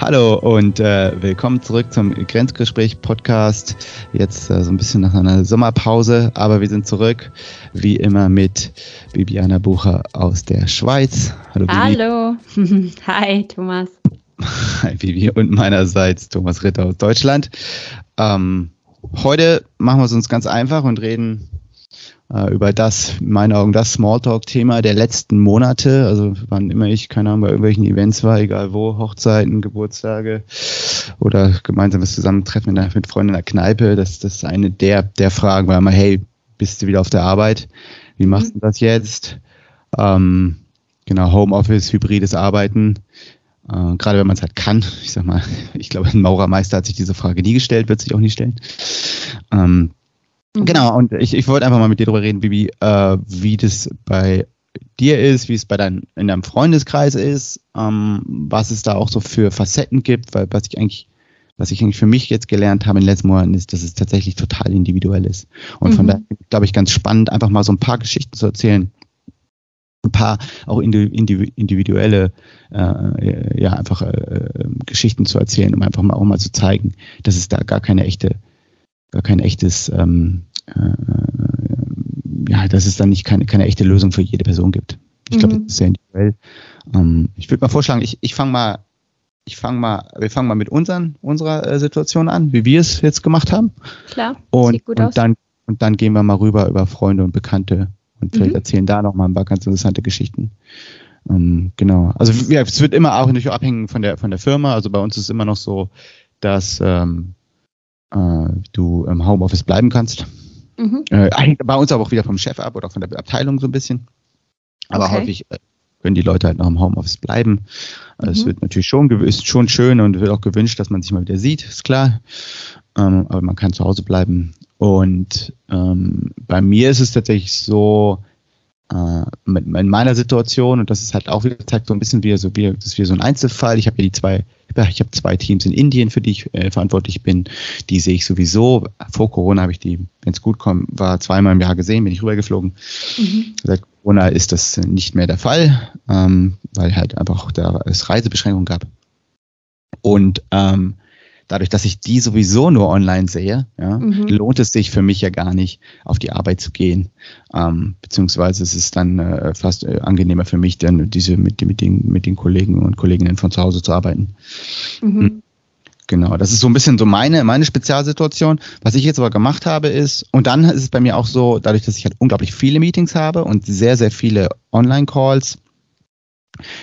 Hallo und äh, willkommen zurück zum Grenzgespräch Podcast. Jetzt äh, so ein bisschen nach einer Sommerpause, aber wir sind zurück, wie immer mit Bibiana Bucher aus der Schweiz. Hallo. Bibi. Hallo. Hi, Thomas. Hi, Bibi. Und meinerseits Thomas Ritter aus Deutschland. Ähm, heute machen wir es uns ganz einfach und reden über das, in meinen Augen, das Smalltalk-Thema der letzten Monate. Also wann immer ich, keine Ahnung, bei irgendwelchen Events war, egal wo, Hochzeiten, Geburtstage oder gemeinsames Zusammentreffen mit Freunden in der Kneipe, das, das ist eine der, der Fragen, weil man, hey, bist du wieder auf der Arbeit? Wie machst mhm. du das jetzt? Ähm, genau, Homeoffice, hybrides Arbeiten. Äh, gerade wenn man es halt kann. Ich sag mal, ich glaube, ein Maurermeister hat sich diese Frage nie gestellt, wird sich auch nie stellen. Ähm, Mhm. Genau, und ich, ich wollte einfach mal mit dir darüber reden, Bibi, äh, wie das bei dir ist, wie es bei dein, in deinem Freundeskreis ist, ähm, was es da auch so für Facetten gibt, weil was ich eigentlich, was ich eigentlich für mich jetzt gelernt habe in den letzten Monaten ist, dass es tatsächlich total individuell ist. Und mhm. von daher glaube ich ganz spannend, einfach mal so ein paar Geschichten zu erzählen, ein paar auch individuelle äh, ja einfach äh, Geschichten zu erzählen, um einfach mal auch mal zu zeigen, dass es da gar keine echte gar kein echtes, ähm, äh, ja, dass es dann nicht keine, keine echte Lösung für jede Person gibt. Ich glaube, mhm. das ist sehr individuell. Ähm, ich würde mal vorschlagen, ich, ich fange mal, ich fange mal, wir fangen mal mit unseren, unserer äh, Situation an, wie wir es jetzt gemacht haben. Klar, und, sieht gut und aus. Dann, und dann gehen wir mal rüber über Freunde und Bekannte und vielleicht mhm. erzählen da noch mal ein paar ganz interessante Geschichten. Ähm, genau. Also ja, es wird immer auch natürlich abhängen von der von der Firma. Also bei uns ist es immer noch so, dass ähm, äh, du im Homeoffice bleiben kannst. Mhm. Äh, hängt bei uns aber auch wieder vom Chef ab oder von der Abteilung so ein bisschen. Aber okay. häufig äh, können die Leute halt noch im Homeoffice bleiben. Also mhm. Es wird natürlich schon, ist schon schön und wird auch gewünscht, dass man sich mal wieder sieht, ist klar. Ähm, aber man kann zu Hause bleiben. Und ähm, bei mir ist es tatsächlich so, äh, in meiner Situation, und das ist halt auch wieder zeigt so ein bisschen wie so, wie, das ist wie so ein Einzelfall. Ich habe ja die zwei, ich habe zwei Teams in Indien, für die ich äh, verantwortlich bin. Die sehe ich sowieso. Vor Corona habe ich die, wenn es gut kommt, war zweimal im Jahr gesehen, bin ich rübergeflogen. Mhm. Seit Corona ist das nicht mehr der Fall, ähm, weil halt einfach da es Reisebeschränkungen gab. Und ähm, dadurch, dass ich die sowieso nur online sehe, ja, mhm. lohnt es sich für mich ja gar nicht, auf die Arbeit zu gehen. Ähm, beziehungsweise es ist dann äh, fast äh, angenehmer für mich, dann diese mit, mit, den, mit den Kollegen und Kolleginnen von zu Hause zu arbeiten. Mhm. Hm. Genau, das ist so ein bisschen so meine, meine Spezialsituation. Was ich jetzt aber gemacht habe ist, und dann ist es bei mir auch so, dadurch, dass ich halt unglaublich viele Meetings habe und sehr, sehr viele Online-Calls,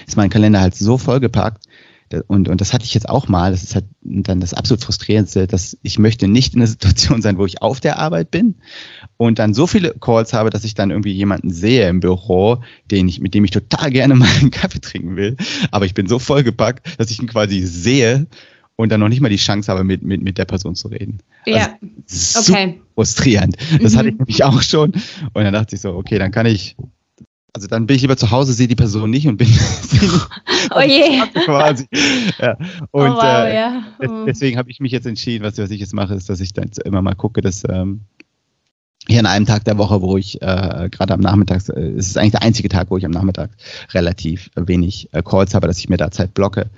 ist mein Kalender halt so vollgepackt, und, und das hatte ich jetzt auch mal, das ist halt dann das absolut frustrierendste, dass ich möchte nicht in einer Situation sein, wo ich auf der Arbeit bin und dann so viele Calls habe, dass ich dann irgendwie jemanden sehe im Büro, den ich, mit dem ich total gerne mal einen Kaffee trinken will, aber ich bin so vollgepackt, dass ich ihn quasi sehe und dann noch nicht mal die Chance habe, mit, mit, mit der Person zu reden. Ja, also, okay. Frustrierend. Das mhm. hatte ich nämlich auch schon. Und dann dachte ich so, okay, dann kann ich also dann bin ich lieber zu Hause, sehe die Person nicht und bin oh je. quasi. Ja. Und oh wow, äh, ja. oh. deswegen habe ich mich jetzt entschieden, was, was ich jetzt mache, ist, dass ich dann immer mal gucke, dass ähm, hier an einem Tag der Woche, wo ich äh, gerade am Nachmittag, äh, es ist eigentlich der einzige Tag, wo ich am Nachmittag relativ wenig äh, Calls habe, dass ich mir da Zeit blocke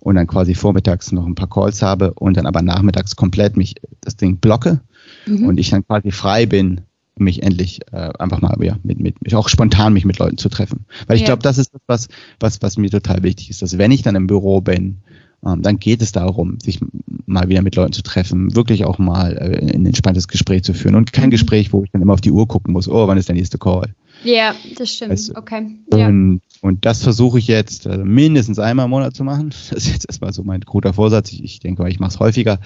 und dann quasi vormittags noch ein paar Calls habe und dann aber nachmittags komplett mich das Ding blocke mhm. und ich dann quasi frei bin mich endlich äh, einfach mal ja, mit, mit, auch spontan mich mit Leuten zu treffen. Weil ich ja. glaube, das ist was, was, was mir total wichtig ist, dass wenn ich dann im Büro bin, ähm, dann geht es darum, sich mal wieder mit Leuten zu treffen, wirklich auch mal äh, ein entspanntes Gespräch zu führen und kein mhm. Gespräch, wo ich dann immer auf die Uhr gucken muss, oh, wann ist der nächste Call? Ja, das stimmt. Weißt du? Okay. Und, und das versuche ich jetzt äh, mindestens einmal im Monat zu machen. Das ist jetzt erstmal so mein guter Vorsatz. Ich, ich denke, ich mache es häufiger.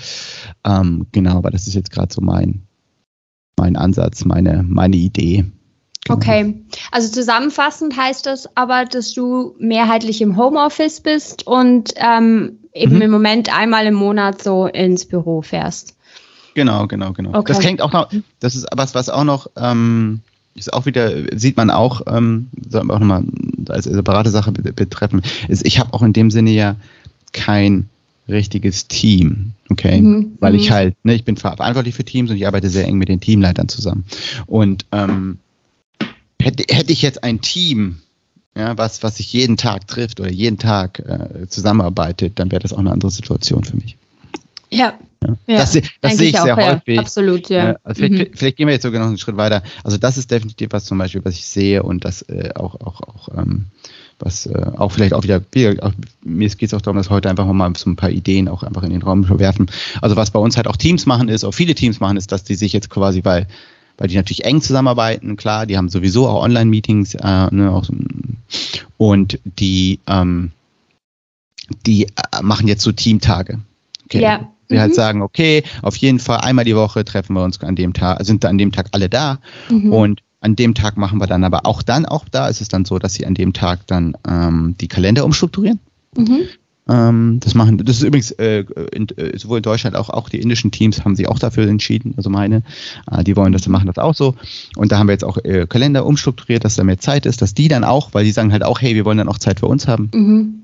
Ähm, genau, aber das ist jetzt gerade so mein, mein Ansatz, meine, meine Idee. Genau. Okay, also zusammenfassend heißt das aber, dass du mehrheitlich im Homeoffice bist und ähm, eben mhm. im Moment einmal im Monat so ins Büro fährst. Genau, genau, genau. Okay. Das hängt auch noch, das ist was, was auch noch, ähm, ist auch wieder, sieht man auch, ähm, soll man auch nochmal als separate Sache betreffen, ist, ich habe auch in dem Sinne ja kein richtiges Team, okay? Mhm. Weil ich mhm. halt, ne, ich bin verantwortlich für Teams und ich arbeite sehr eng mit den Teamleitern zusammen. Und ähm, hätte, hätte ich jetzt ein Team, ja, was, was sich jeden Tag trifft oder jeden Tag äh, zusammenarbeitet, dann wäre das auch eine andere Situation für mich. Ja. ja. das, das sehe ich sehr auch, häufig. Ja, absolut, ja. Also vielleicht, mhm. vielleicht, gehen wir jetzt sogar noch einen Schritt weiter. Also das ist definitiv was zum Beispiel, was ich sehe und das äh, auch, auch, auch ähm, was äh, auch vielleicht auch wieder, auch, mir geht es auch darum, dass heute einfach mal so ein paar Ideen auch einfach in den Raum werfen. Also was bei uns halt auch Teams machen ist, auch viele Teams machen, ist, dass die sich jetzt quasi, weil weil die natürlich eng zusammenarbeiten, klar, die haben sowieso auch Online-Meetings äh, ne, auch, und die, ähm, die äh, machen jetzt so Teamtage. Okay. Ja. Die halt mhm. halt sagen, okay, auf jeden Fall einmal die Woche treffen wir uns an dem Tag, sind an dem Tag alle da mhm. und an dem Tag machen wir dann aber auch dann, auch da ist es dann so, dass sie an dem Tag dann ähm, die Kalender umstrukturieren. Mhm. Ähm, das machen, das ist übrigens äh, in, äh, sowohl in Deutschland auch auch die indischen Teams haben sich auch dafür entschieden. Also meine, äh, die wollen das, machen das auch so. Und da haben wir jetzt auch äh, Kalender umstrukturiert, dass da mehr Zeit ist, dass die dann auch, weil die sagen halt auch, hey, wir wollen dann auch Zeit für uns haben. Mhm.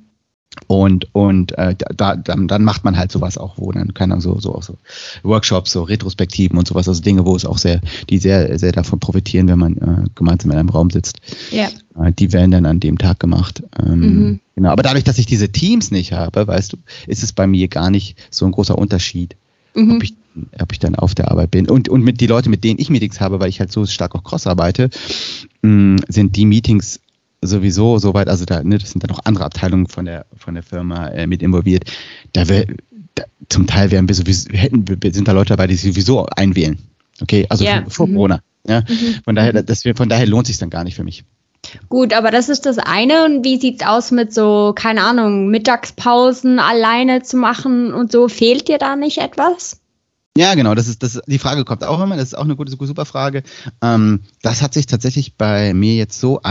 Und, und äh, da, dann, dann macht man halt sowas auch, wo dann kann dann so, so auch so Workshops, so Retrospektiven und sowas, also Dinge, wo es auch sehr, die sehr, sehr davon profitieren, wenn man äh, gemeinsam in einem Raum sitzt. Ja. Äh, die werden dann an dem Tag gemacht. Ähm, mhm. Genau. Aber dadurch, dass ich diese Teams nicht habe, weißt du, ist es bei mir gar nicht so ein großer Unterschied. Mhm. Ob, ich, ob ich dann auf der Arbeit bin. Und, und mit die Leute, mit denen ich Meetings habe, weil ich halt so stark auch cross arbeite, mh, sind die Meetings sowieso soweit, also da, ne, das sind dann auch andere Abteilungen von der, von der Firma äh, mit involviert. Da, wär, da zum Teil wären wir sowieso, hätten, sind da Leute dabei, die sowieso einwählen. Okay, also yeah. vor, vor mhm. Corona. Ja? Mhm. Von daher, mhm. das, von daher lohnt sich dann gar nicht für mich. Gut, aber das ist das eine. Und wie sieht's aus mit so, keine Ahnung, Mittagspausen alleine zu machen und so? Fehlt dir da nicht etwas? Ja, genau, das ist, das, die Frage kommt auch immer, das ist auch eine gute, super Frage. Ähm, das hat sich tatsächlich bei mir jetzt so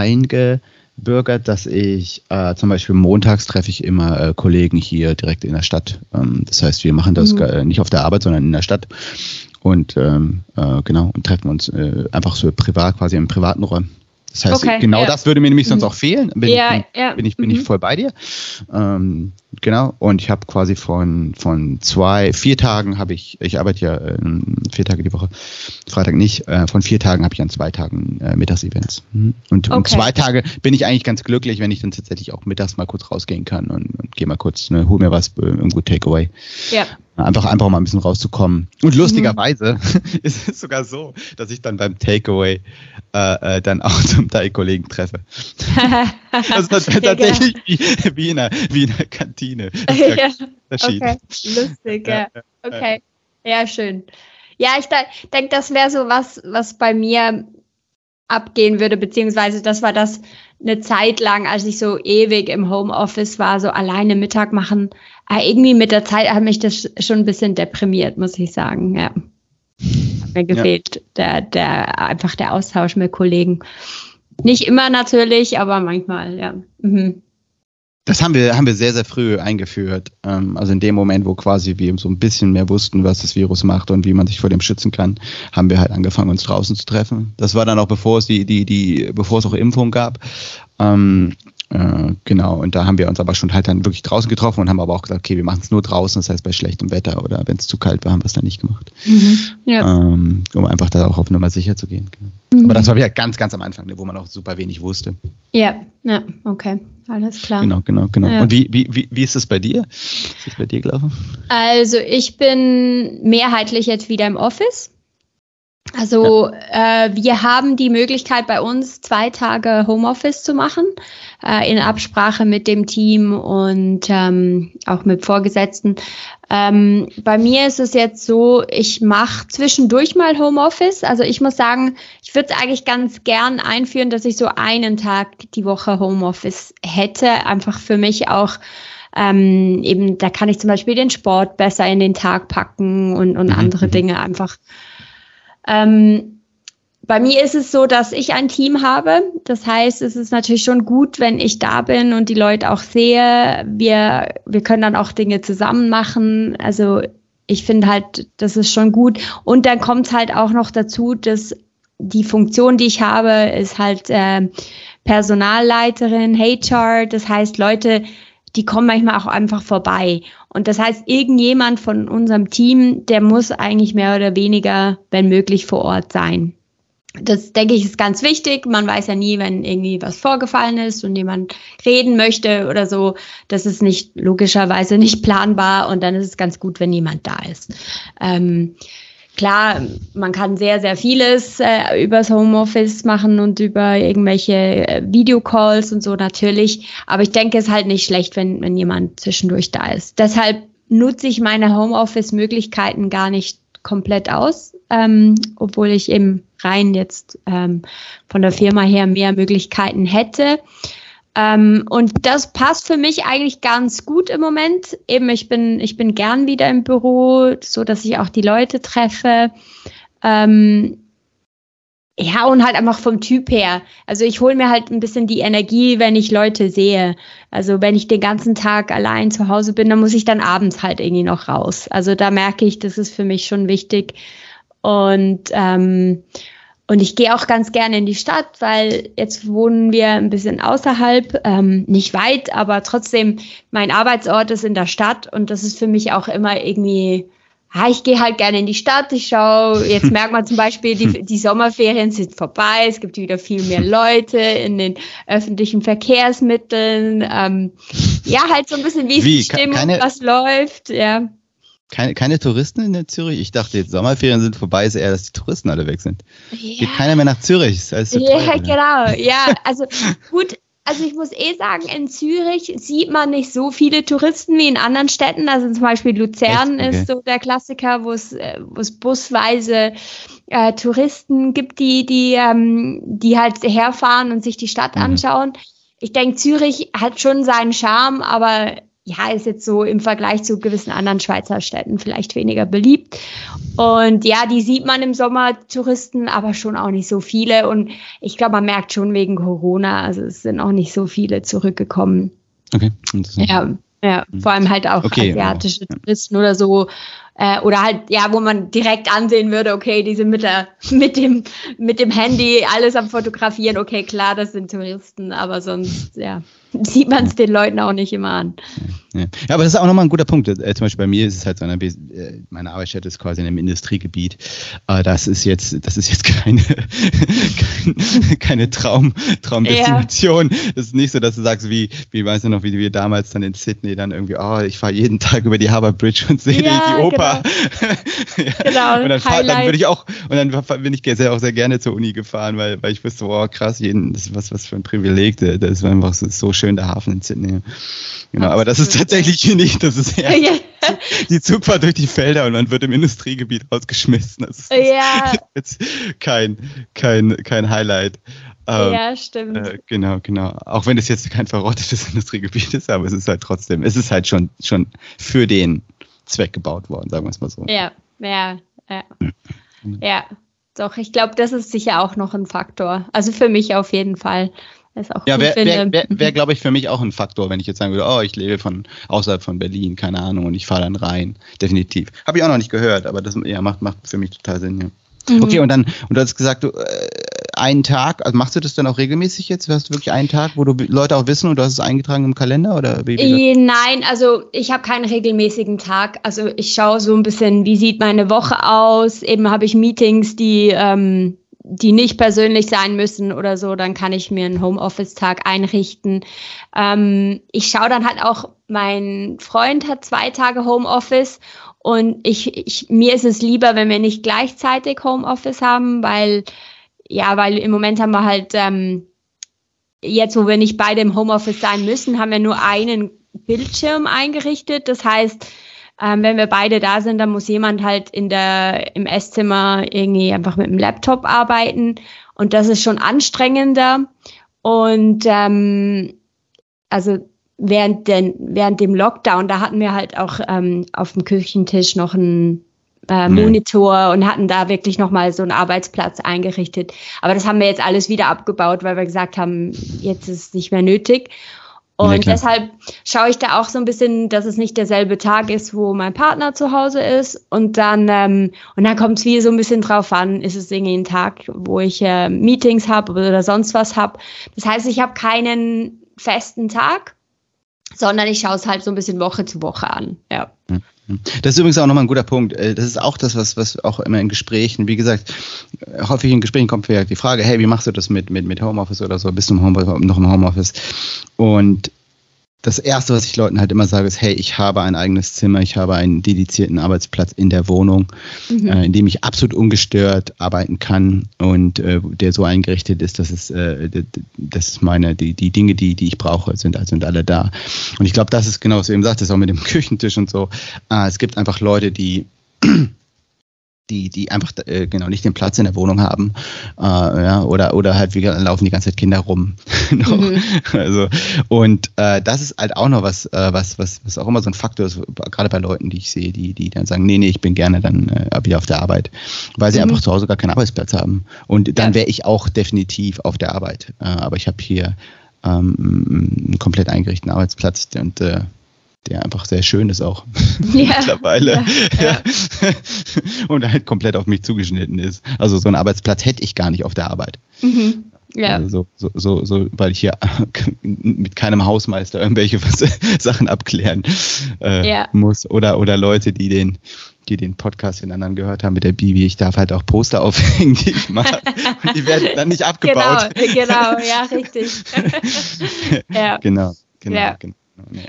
eingebürgert, dass ich äh, zum Beispiel montags treffe ich immer äh, Kollegen hier direkt in der Stadt. Ähm, das heißt, wir machen das mhm. nicht auf der Arbeit, sondern in der Stadt. Und ähm, äh, genau, und treffen uns äh, einfach so privat, quasi im privaten Räumen. Das heißt, okay, genau ja. das würde mir nämlich sonst mhm. auch fehlen. Bin, ja, ich, ja. bin, ich, bin mhm. ich voll bei dir. Ähm, genau. Und ich habe quasi von, von zwei, vier Tagen habe ich, ich arbeite ja äh, vier Tage die Woche, Freitag nicht, äh, von vier Tagen habe ich an zwei Tagen äh, Mittagsevents. Mhm. Und okay. um zwei Tage bin ich eigentlich ganz glücklich, wenn ich dann tatsächlich auch mittags mal kurz rausgehen kann und, und gehe mal kurz, ne, hol mir was, äh, irgendwo Takeaway. Ja. Einfach, einfach mal ein bisschen rauszukommen. Und lustigerweise mhm. ist es sogar so, dass ich dann beim Takeaway äh, äh, dann auch zum Teilkollegen treffe. das ist tatsächlich wie, wie, in einer, wie in einer Kantine. ja, okay. Lustig, ja. Okay. Ja, schön. Ja, ich denke, das wäre so was, was bei mir abgehen würde, beziehungsweise das war das eine Zeit lang, als ich so ewig im Homeoffice war, so alleine Mittag machen. Aber äh, irgendwie mit der Zeit hat mich das schon ein bisschen deprimiert, muss ich sagen, ja. Hat mir gefehlt, ja. der, der, einfach der Austausch mit Kollegen. Nicht immer natürlich, aber manchmal, ja. Mhm. Das haben wir, haben wir sehr, sehr früh eingeführt. Ähm, also in dem Moment, wo quasi wir so ein bisschen mehr wussten, was das Virus macht und wie man sich vor dem schützen kann, haben wir halt angefangen, uns draußen zu treffen. Das war dann auch bevor es die, die, die, bevor es auch Impfung gab. Ähm, äh, genau, und da haben wir uns aber schon halt dann wirklich draußen getroffen und haben aber auch gesagt, okay, wir machen es nur draußen, das heißt bei schlechtem Wetter oder wenn es zu kalt war, haben wir es dann nicht gemacht. Mhm, ja. ähm, um einfach da auch auf Nummer sicher zu gehen. Genau. Mhm. Aber das war wieder ganz, ganz am Anfang, ne, wo man auch super wenig wusste. Ja, ja, okay, alles klar. Genau, genau, genau. Ja. Und wie, wie, wie, wie ist es bei dir? Ist es bei dir gelaufen? Also ich bin mehrheitlich jetzt wieder im Office. Also ja. äh, wir haben die Möglichkeit bei uns zwei Tage Homeoffice zu machen, äh, in Absprache mit dem Team und ähm, auch mit Vorgesetzten. Ähm, bei mir ist es jetzt so, ich mache zwischendurch mal Homeoffice. Also ich muss sagen, ich würde es eigentlich ganz gern einführen, dass ich so einen Tag die Woche Homeoffice hätte. Einfach für mich auch ähm, eben, da kann ich zum Beispiel den Sport besser in den Tag packen und, und mhm. andere. Dinge einfach ähm, bei mir ist es so, dass ich ein Team habe. Das heißt, es ist natürlich schon gut, wenn ich da bin und die Leute auch sehe. Wir, wir können dann auch Dinge zusammen machen. Also ich finde halt, das ist schon gut. Und dann kommt es halt auch noch dazu, dass die Funktion, die ich habe, ist halt äh, Personalleiterin, HR. Das heißt, Leute, die kommen manchmal auch einfach vorbei. Und das heißt, irgendjemand von unserem Team, der muss eigentlich mehr oder weniger, wenn möglich, vor Ort sein. das denke ich ist ganz wichtig. Man weiß ja nie, wenn irgendwie was vorgefallen ist und jemand reden möchte oder so. Das ist nicht logischerweise nicht planbar und dann ist es ganz gut, wenn jemand da ist. Ähm, klar, man kann sehr, sehr vieles äh, übers Homeoffice machen und über irgendwelche äh, Videocalls und so natürlich. Aber ich denke, es ist halt nicht schlecht, wenn, wenn jemand zwischendurch da ist. Deshalb nutze ich meine Homeoffice-Möglichkeiten gar nicht komplett aus, ähm, obwohl ich eben rein jetzt ähm, von der Firma her mehr Möglichkeiten hätte. Ähm, und das passt für mich eigentlich ganz gut im Moment. Eben, ich bin, ich bin gern wieder im Büro, so dass ich auch die Leute treffe. Ähm, ja, und halt einfach vom Typ her. Also ich hole mir halt ein bisschen die Energie, wenn ich Leute sehe. Also wenn ich den ganzen Tag allein zu Hause bin, dann muss ich dann abends halt irgendwie noch raus. Also da merke ich, das ist für mich schon wichtig. Und ähm, und ich gehe auch ganz gerne in die Stadt, weil jetzt wohnen wir ein bisschen außerhalb, ähm, nicht weit, aber trotzdem, mein Arbeitsort ist in der Stadt und das ist für mich auch immer irgendwie, ja, ich gehe halt gerne in die Stadt, ich schaue, jetzt merkt man zum Beispiel, die, die Sommerferien sind vorbei, es gibt wieder viel mehr Leute in den öffentlichen Verkehrsmitteln, ähm, ja, halt so ein bisschen, wie, wie? die Stimmung, Keine was läuft, ja. Keine, keine Touristen in Zürich? Ich dachte, jetzt Sommerferien sind vorbei, ist eher, dass die Touristen alle weg sind. Ja. Geht keiner mehr nach Zürich. Das so ja, teuer, genau. Ja, also gut, also ich muss eh sagen, in Zürich sieht man nicht so viele Touristen wie in anderen Städten. Also zum Beispiel Luzern okay. ist so der Klassiker, wo es, äh, wo es busweise äh, Touristen gibt, die, die, ähm, die halt herfahren und sich die Stadt mhm. anschauen. Ich denke, Zürich hat schon seinen Charme, aber ja, ist jetzt so im Vergleich zu gewissen anderen Schweizer Städten vielleicht weniger beliebt. Und ja, die sieht man im Sommer Touristen, aber schon auch nicht so viele. Und ich glaube, man merkt schon wegen Corona, also es sind auch nicht so viele zurückgekommen. Okay. Ja, ja, vor allem halt auch okay, asiatische wow. Touristen oder so. Äh, oder halt, ja, wo man direkt ansehen würde, okay, diese mit, der, mit, dem, mit dem Handy alles am Fotografieren, okay, klar, das sind Touristen, aber sonst, ja. sieht man es den Leuten auch nicht immer an. Ja, ja. aber das ist auch nochmal ein guter Punkt. Äh, zum Beispiel bei mir ist es halt so, eine, äh, meine Arbeitsstätte ist quasi in einem Industriegebiet. Äh, das ist jetzt, das ist jetzt keine, keine, keine Traum, Traumdestination. Ja. Das ist nicht so, dass du sagst, wie, wie weißt du noch, wie wir damals dann in Sydney dann irgendwie, oh, ich fahre jeden Tag über die Harbour Bridge und sehe ja, die Oper. Genau. ja. Und dann, fahr, dann würde ich auch, und dann bin ich sehr, auch sehr gerne zur Uni gefahren, weil, weil ich wusste, oh krass, jeden, das ist was, was für ein Privileg, das ist einfach so, so schön der Hafen in Sydney. Genau, aber das ist tatsächlich hier nicht. Das ist eher ja. die Zugfahrt durch die Felder und man wird im Industriegebiet ausgeschmissen. Das ist ja. jetzt kein, kein, kein Highlight. Ähm, ja, stimmt. Äh, genau, genau. Auch wenn es jetzt kein verrottetes Industriegebiet ist, aber es ist halt trotzdem, es ist halt schon, schon für den Zweck gebaut worden, sagen wir es mal so. Ja, ja, ja. Ja, doch, ich glaube, das ist sicher auch noch ein Faktor. Also für mich auf jeden Fall ja, wäre, wär, wär, wär, glaube ich, für mich auch ein Faktor, wenn ich jetzt sagen würde, oh, ich lebe von außerhalb von Berlin, keine Ahnung, und ich fahre dann rein. Definitiv. Habe ich auch noch nicht gehört, aber das ja, macht, macht für mich total Sinn, ja. Mhm. Okay, und dann, und du hast gesagt, du, äh, einen Tag, also machst du das dann auch regelmäßig jetzt? Hast du wirklich einen Tag, wo du Leute auch wissen und du hast es eingetragen im Kalender oder äh, Nein, also ich habe keinen regelmäßigen Tag. Also ich schaue so ein bisschen, wie sieht meine Woche aus? Eben habe ich Meetings, die ähm, die nicht persönlich sein müssen oder so, dann kann ich mir einen Homeoffice-Tag einrichten. Ähm, ich schaue dann halt auch, mein Freund hat zwei Tage Homeoffice und ich, ich, mir ist es lieber, wenn wir nicht gleichzeitig Homeoffice haben, weil, ja, weil im Moment haben wir halt, ähm, jetzt wo wir nicht beide im Homeoffice sein müssen, haben wir nur einen Bildschirm eingerichtet. Das heißt, ähm, wenn wir beide da sind, dann muss jemand halt in der, im Esszimmer irgendwie einfach mit dem Laptop arbeiten. Und das ist schon anstrengender. Und ähm, also während, den, während dem Lockdown, da hatten wir halt auch ähm, auf dem Küchentisch noch einen äh, Monitor und hatten da wirklich nochmal so einen Arbeitsplatz eingerichtet. Aber das haben wir jetzt alles wieder abgebaut, weil wir gesagt haben, jetzt ist es nicht mehr nötig. Und ja, deshalb schaue ich da auch so ein bisschen, dass es nicht derselbe Tag ist, wo mein Partner zu Hause ist. Und dann, ähm, und dann kommt es wie so ein bisschen drauf an, ist es irgendwie ein Tag, wo ich äh, Meetings habe oder sonst was habe. Das heißt, ich habe keinen festen Tag, sondern ich schaue es halt so ein bisschen Woche zu Woche an. Ja. Das ist übrigens auch nochmal ein guter Punkt. Äh, das ist auch das, was, was auch immer in Gesprächen, wie gesagt, häufig in Gesprächen kommt vielleicht die Frage, hey, wie machst du das mit, mit, mit Homeoffice oder so? Bist du im Home, noch im Homeoffice? Und das Erste, was ich Leuten halt immer sage, ist, hey, ich habe ein eigenes Zimmer, ich habe einen dedizierten Arbeitsplatz in der Wohnung, mhm. äh, in dem ich absolut ungestört arbeiten kann und äh, der so eingerichtet ist, dass es, äh, das ist meine, die, die Dinge, die, die ich brauche, sind, sind alle da. Und ich glaube, das ist genau, was du eben sagtest, auch mit dem Küchentisch und so. Äh, es gibt einfach Leute, die die, die einfach äh, genau nicht den Platz in der Wohnung haben. Äh, ja, oder, oder halt, wie laufen die ganze Zeit Kinder rum. mhm. also, und äh, das ist halt auch noch was, äh, was, was, was auch immer so ein Faktor ist, gerade bei Leuten, die ich sehe, die, die dann sagen, nee, nee, ich bin gerne dann äh, wieder auf der Arbeit, weil sie mhm. einfach zu Hause gar keinen Arbeitsplatz haben. Und dann ja. wäre ich auch definitiv auf der Arbeit. Äh, aber ich habe hier ähm, einen komplett eingerichteten Arbeitsplatz und äh, der einfach sehr schön ist auch ja, mittlerweile. Ja, ja. und halt komplett auf mich zugeschnitten ist. Also so einen Arbeitsplatz hätte ich gar nicht auf der Arbeit. Mhm. Ja. Also so, so, so, weil ich hier mit keinem Hausmeister irgendwelche Sachen abklären äh, ja. muss. Oder, oder Leute, die den, die den Podcast in anderen gehört haben mit der Bibi, ich darf halt auch Poster aufhängen, die ich mag. und die werden dann nicht abgebaut. Genau, genau, ja, richtig. ja. Genau, genau, ja. genau.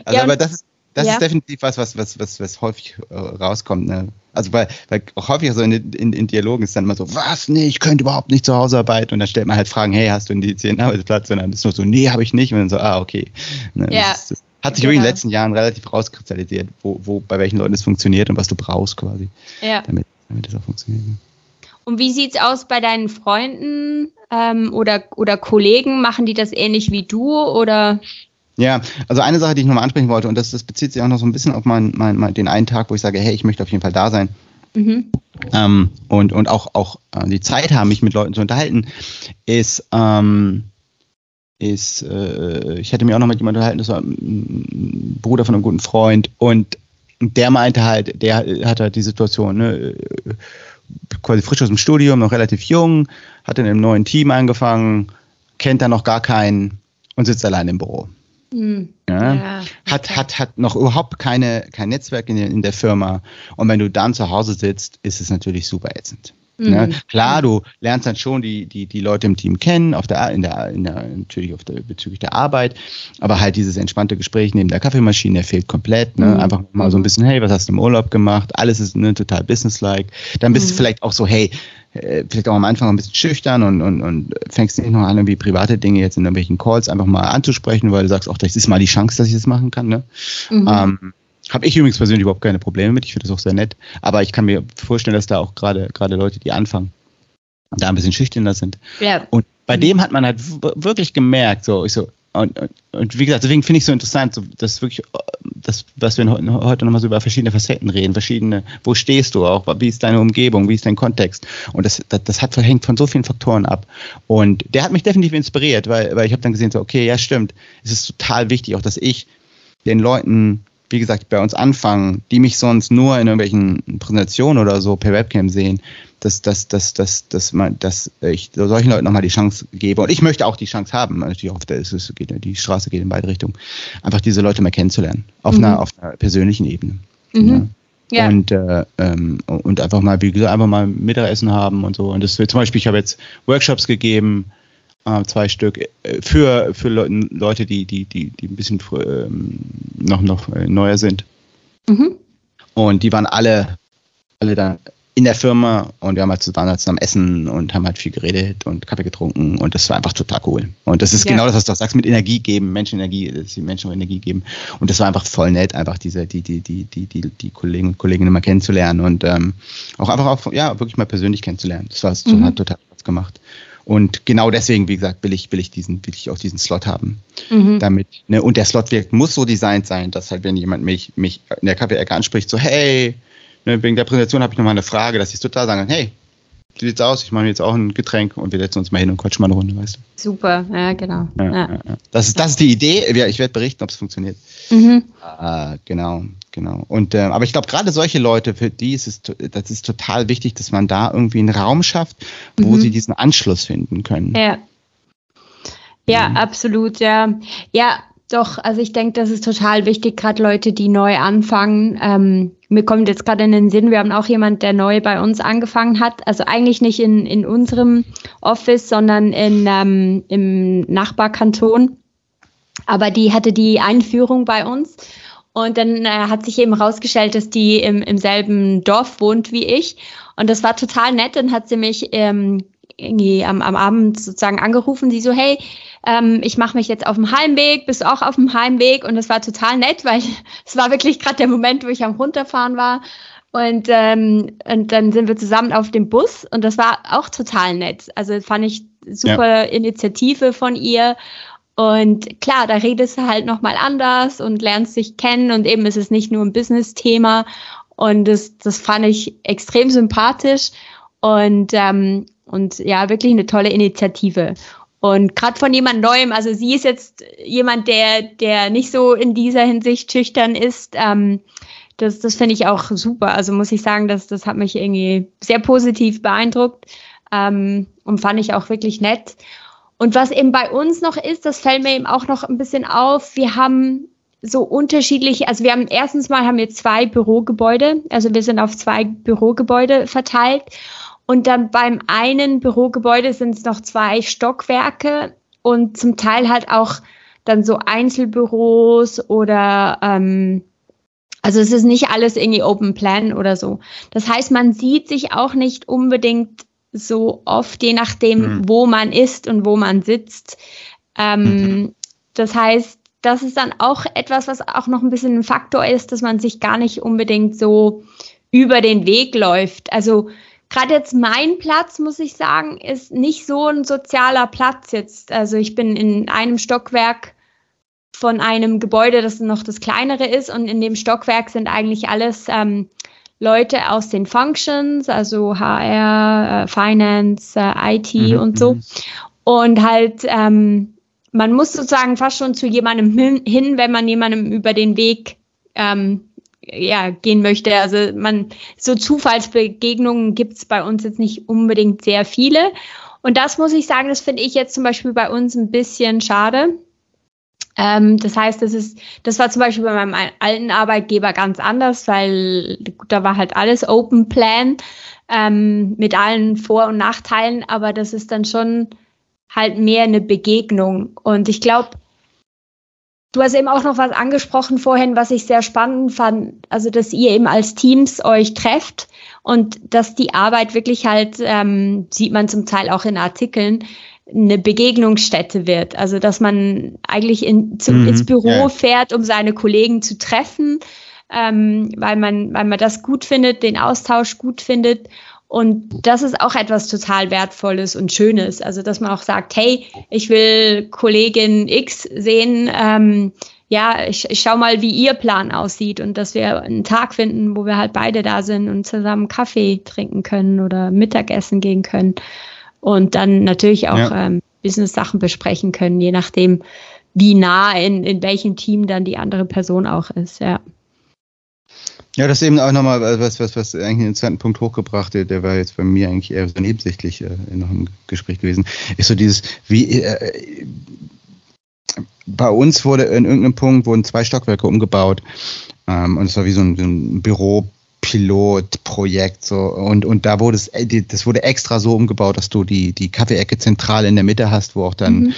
Also, aber das ist, das ja. ist definitiv was, was, was, was, was häufig äh, rauskommt. Ne? Also weil, weil auch häufig so in, in, in Dialogen ist dann immer so, was, nee, ich könnte überhaupt nicht zu Hause arbeiten. Und dann stellt man halt Fragen, hey, hast du einen dedizierten Arbeitsplatz? Und dann ist nur so, nee, habe ich nicht. Und dann so, ah, okay. Ne? Ja. Das, das hat sich genau. in den letzten Jahren relativ rauskristallisiert, wo, wo, bei welchen Leuten es funktioniert und was du brauchst quasi, ja. damit, damit das auch funktioniert. Und wie sieht es aus bei deinen Freunden ähm, oder, oder Kollegen? Machen die das ähnlich wie du oder? Ja, also eine Sache, die ich nochmal ansprechen wollte, und das, das bezieht sich auch noch so ein bisschen auf mein, mein, mein, den einen Tag, wo ich sage, hey, ich möchte auf jeden Fall da sein. Mhm. Ähm, und, und auch, auch äh, die Zeit haben, mich mit Leuten zu unterhalten, ist, ähm, ist äh, ich hätte mich auch noch mit jemandem unterhalten, das war ein Bruder von einem guten Freund, und der meinte halt, der hat halt die Situation, ne, quasi frisch aus dem Studium, noch relativ jung, hat in einem neuen Team angefangen, kennt da noch gar keinen und sitzt allein im Büro. Mhm. Ja, ja, hat, hat, hat noch überhaupt keine, kein Netzwerk in der, in der Firma. Und wenn du dann zu Hause sitzt, ist es natürlich super ätzend. Mhm. Ne? Klar, du lernst dann schon die, die, die Leute im Team kennen, auf der, in der, in der, natürlich auf der, bezüglich der Arbeit, aber halt dieses entspannte Gespräch neben der Kaffeemaschine, der fehlt komplett. Ne? Mhm. Einfach mal so ein bisschen, hey, was hast du im Urlaub gemacht? Alles ist ne, total businesslike. Dann bist mhm. du vielleicht auch so, hey, äh, vielleicht auch am Anfang ein bisschen schüchtern und, und, und fängst nicht noch an, irgendwie private Dinge jetzt in irgendwelchen Calls einfach mal anzusprechen, weil du sagst, auch das ist mal die Chance, dass ich das machen kann. Ne? Mhm. Ähm, habe ich übrigens persönlich überhaupt keine Probleme mit. Ich finde das auch sehr nett. Aber ich kann mir vorstellen, dass da auch gerade gerade Leute, die anfangen, da ein bisschen schüchterner sind. Ja. Und bei mhm. dem hat man halt wirklich gemerkt, so ich so und, und, wie gesagt, deswegen finde ich so interessant, so, dass wirklich das, was wir heute nochmal so über verschiedene Facetten reden, verschiedene, wo stehst du auch, wie ist deine Umgebung, wie ist dein Kontext? Und das, das, das hat hängt von so vielen Faktoren ab. Und der hat mich definitiv inspiriert, weil, weil ich habe dann gesehen, so, okay, ja, stimmt, es ist total wichtig, auch dass ich den Leuten wie gesagt, bei uns anfangen, die mich sonst nur in irgendwelchen Präsentationen oder so per Webcam sehen, dass, dass, dass, dass, dass, man, dass ich solchen Leuten nochmal die Chance gebe. Und ich möchte auch die Chance haben, natürlich auf der, es geht, die Straße geht in beide Richtungen, einfach diese Leute mal kennenzulernen, auf, mhm. einer, auf einer persönlichen Ebene. Mhm. Ja. Ja. Und, äh, ähm, und einfach mal, wie gesagt, einfach mal Mittagessen haben und so. Und das wird zum Beispiel, ich habe jetzt Workshops gegeben, zwei Stück, äh, für, für Leute, die, die, die, die ein bisschen ähm, noch, noch äh, neuer sind. Mhm. Und die waren alle, alle da in der Firma und wir haben halt waren halt zusammen essen und haben halt viel geredet und Kaffee getrunken und das war einfach total cool. Und das ist ja. genau das, was du sagst, mit Energie geben, Menschen Energie, dass die Menschen Energie geben. Und das war einfach voll nett, einfach diese, die, die, die, die, die, die Kollegen und Kolleginnen mal kennenzulernen und ähm, auch einfach auch, ja, wirklich mal persönlich kennenzulernen. Das war mhm. hat total Spaß gemacht. Und genau deswegen, wie gesagt, will ich, will ich diesen, will ich auch diesen Slot haben. Mhm. Damit, ne, und der Slot wirkt, muss so designt sein, dass halt, wenn jemand mich, mich in der Kaffee-Ecke anspricht, so, hey, ne, wegen der Präsentation habe ich nochmal eine Frage, dass ich total sagen kann, hey, wie sieht's aus? Ich mache mir jetzt auch ein Getränk und wir setzen uns mal hin und quatschen mal eine Runde, weißt du? Super, ja, genau. Ja, ja. Ja, das, ist, das ist die Idee. Ich werde berichten, ob es funktioniert. Mhm. Äh, genau, genau. Und, äh, aber ich glaube, gerade solche Leute, für die ist es, das ist total wichtig, dass man da irgendwie einen Raum schafft, wo mhm. sie diesen Anschluss finden können. Ja. Ja, mhm. absolut, ja. Ja, doch. Also ich denke, das ist total wichtig, gerade Leute, die neu anfangen. Ähm, mir kommt jetzt gerade in den Sinn, wir haben auch jemand, der neu bei uns angefangen hat. Also eigentlich nicht in, in unserem Office, sondern in, ähm, im Nachbarkanton. Aber die hatte die Einführung bei uns. Und dann äh, hat sich eben rausgestellt, dass die im, im selben Dorf wohnt wie ich. Und das war total nett. Dann hat sie mich ähm, irgendwie am, am Abend sozusagen angerufen. Sie so, hey, ähm, ich mache mich jetzt auf dem Heimweg, bist du auch auf dem Heimweg? Und das war total nett, weil es war wirklich gerade der Moment, wo ich am runterfahren war. Und, ähm, und dann sind wir zusammen auf dem Bus und das war auch total nett. Also fand ich super ja. Initiative von ihr. Und klar, da redest du halt nochmal anders und lernst dich kennen und eben ist es nicht nur ein Business-Thema. Und das, das fand ich extrem sympathisch und, ähm, und ja, wirklich eine tolle Initiative. Und gerade von jemand Neuem, also sie ist jetzt jemand, der, der nicht so in dieser Hinsicht schüchtern ist. Ähm, das das finde ich auch super. Also muss ich sagen, das, das hat mich irgendwie sehr positiv beeindruckt ähm, und fand ich auch wirklich nett. Und was eben bei uns noch ist, das fällt mir eben auch noch ein bisschen auf, wir haben so unterschiedliche, also wir haben erstens mal haben wir zwei Bürogebäude, also wir sind auf zwei Bürogebäude verteilt und dann beim einen Bürogebäude sind es noch zwei Stockwerke und zum Teil halt auch dann so Einzelbüros oder ähm, also es ist nicht alles irgendwie Open Plan oder so. Das heißt, man sieht sich auch nicht unbedingt so oft, je nachdem, mhm. wo man ist und wo man sitzt. Ähm, mhm. Das heißt, das ist dann auch etwas, was auch noch ein bisschen ein Faktor ist, dass man sich gar nicht unbedingt so über den Weg läuft. Also gerade jetzt mein Platz, muss ich sagen, ist nicht so ein sozialer Platz jetzt. Also ich bin in einem Stockwerk von einem Gebäude, das noch das kleinere ist und in dem Stockwerk sind eigentlich alles ähm, Leute aus den Functions, also HR, äh, Finance, äh, IT mhm, und so. Mhm. Und halt, ähm, man muss sozusagen fast schon zu jemandem hin, wenn man jemandem über den Weg ähm, ja, gehen möchte. Also man, so Zufallsbegegnungen gibt's bei uns jetzt nicht unbedingt sehr viele. Und das muss ich sagen, das finde ich jetzt zum Beispiel bei uns ein bisschen schade. Ähm, das heißt, das ist, das war zum Beispiel bei meinem alten Arbeitgeber ganz anders, weil da war halt alles Open Plan ähm, mit allen Vor- und Nachteilen, aber das ist dann schon halt mehr eine Begegnung. Und ich glaube, du hast eben auch noch was angesprochen vorhin, was ich sehr spannend fand, also dass ihr eben als Teams euch trefft und dass die Arbeit wirklich halt, ähm, sieht man zum Teil auch in Artikeln, eine Begegnungsstätte wird. Also dass man eigentlich in, zu, mhm, ins Büro ja. fährt, um seine Kollegen zu treffen, ähm, weil, man, weil man das gut findet, den Austausch gut findet. Und das ist auch etwas total Wertvolles und Schönes. Also dass man auch sagt, hey, ich will Kollegin X sehen. Ähm, ja, ich, ich schau mal, wie ihr Plan aussieht und dass wir einen Tag finden, wo wir halt beide da sind und zusammen Kaffee trinken können oder Mittagessen gehen können und dann natürlich auch ja. ähm, Business-Sachen besprechen können, je nachdem, wie nah in, in welchem Team dann die andere Person auch ist, ja. Ja, das ist eben auch nochmal was, was, was eigentlich einen zweiten Punkt hochgebracht, der, der war jetzt bei mir eigentlich eher so nebensächlich äh, noch im Gespräch gewesen, ist so dieses, wie äh, bei uns wurde in irgendeinem Punkt wurden zwei Stockwerke umgebaut ähm, und es war wie so ein, so ein Büro Pilotprojekt so und und da wurde es äh, das wurde extra so umgebaut, dass du die die Kaffeeecke zentral in der Mitte hast, wo auch dann mhm.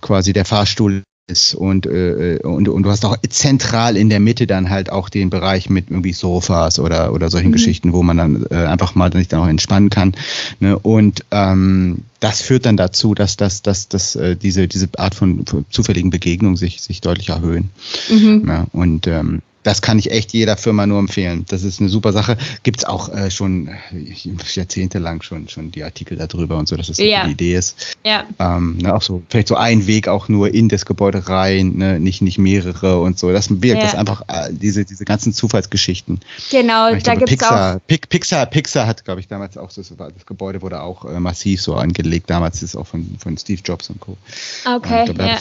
quasi der Fahrstuhl ist und, äh, und und du hast auch zentral in der Mitte dann halt auch den Bereich mit irgendwie Sofas oder oder solchen mhm. Geschichten, wo man dann äh, einfach mal sich dann auch entspannen kann. Ne? Und ähm, das führt dann dazu, dass, dass, dass, dass äh, diese, diese Art von zufälligen Begegnungen sich, sich deutlich erhöhen. Mhm. Ja, und ähm, das kann ich echt jeder Firma nur empfehlen. Das ist eine super Sache. Gibt's auch äh, schon jahrzehntelang schon, schon die Artikel darüber und so, dass das ja. eine Idee ist. Ja. Ähm, ne, auch so, vielleicht so ein Weg auch nur in das Gebäude rein, ne, nicht, nicht mehrere und so. Das wirkt ja. das einfach, äh, diese, diese ganzen Zufallsgeschichten. Genau, da glaube, gibt's Pixar, auch. Pixar, Pixar hat, glaube ich, damals auch, das, das Gebäude wurde auch äh, massiv so angelegt. Damals ist es auch von, von Steve Jobs und Co. Okay. Und, glaub, ja.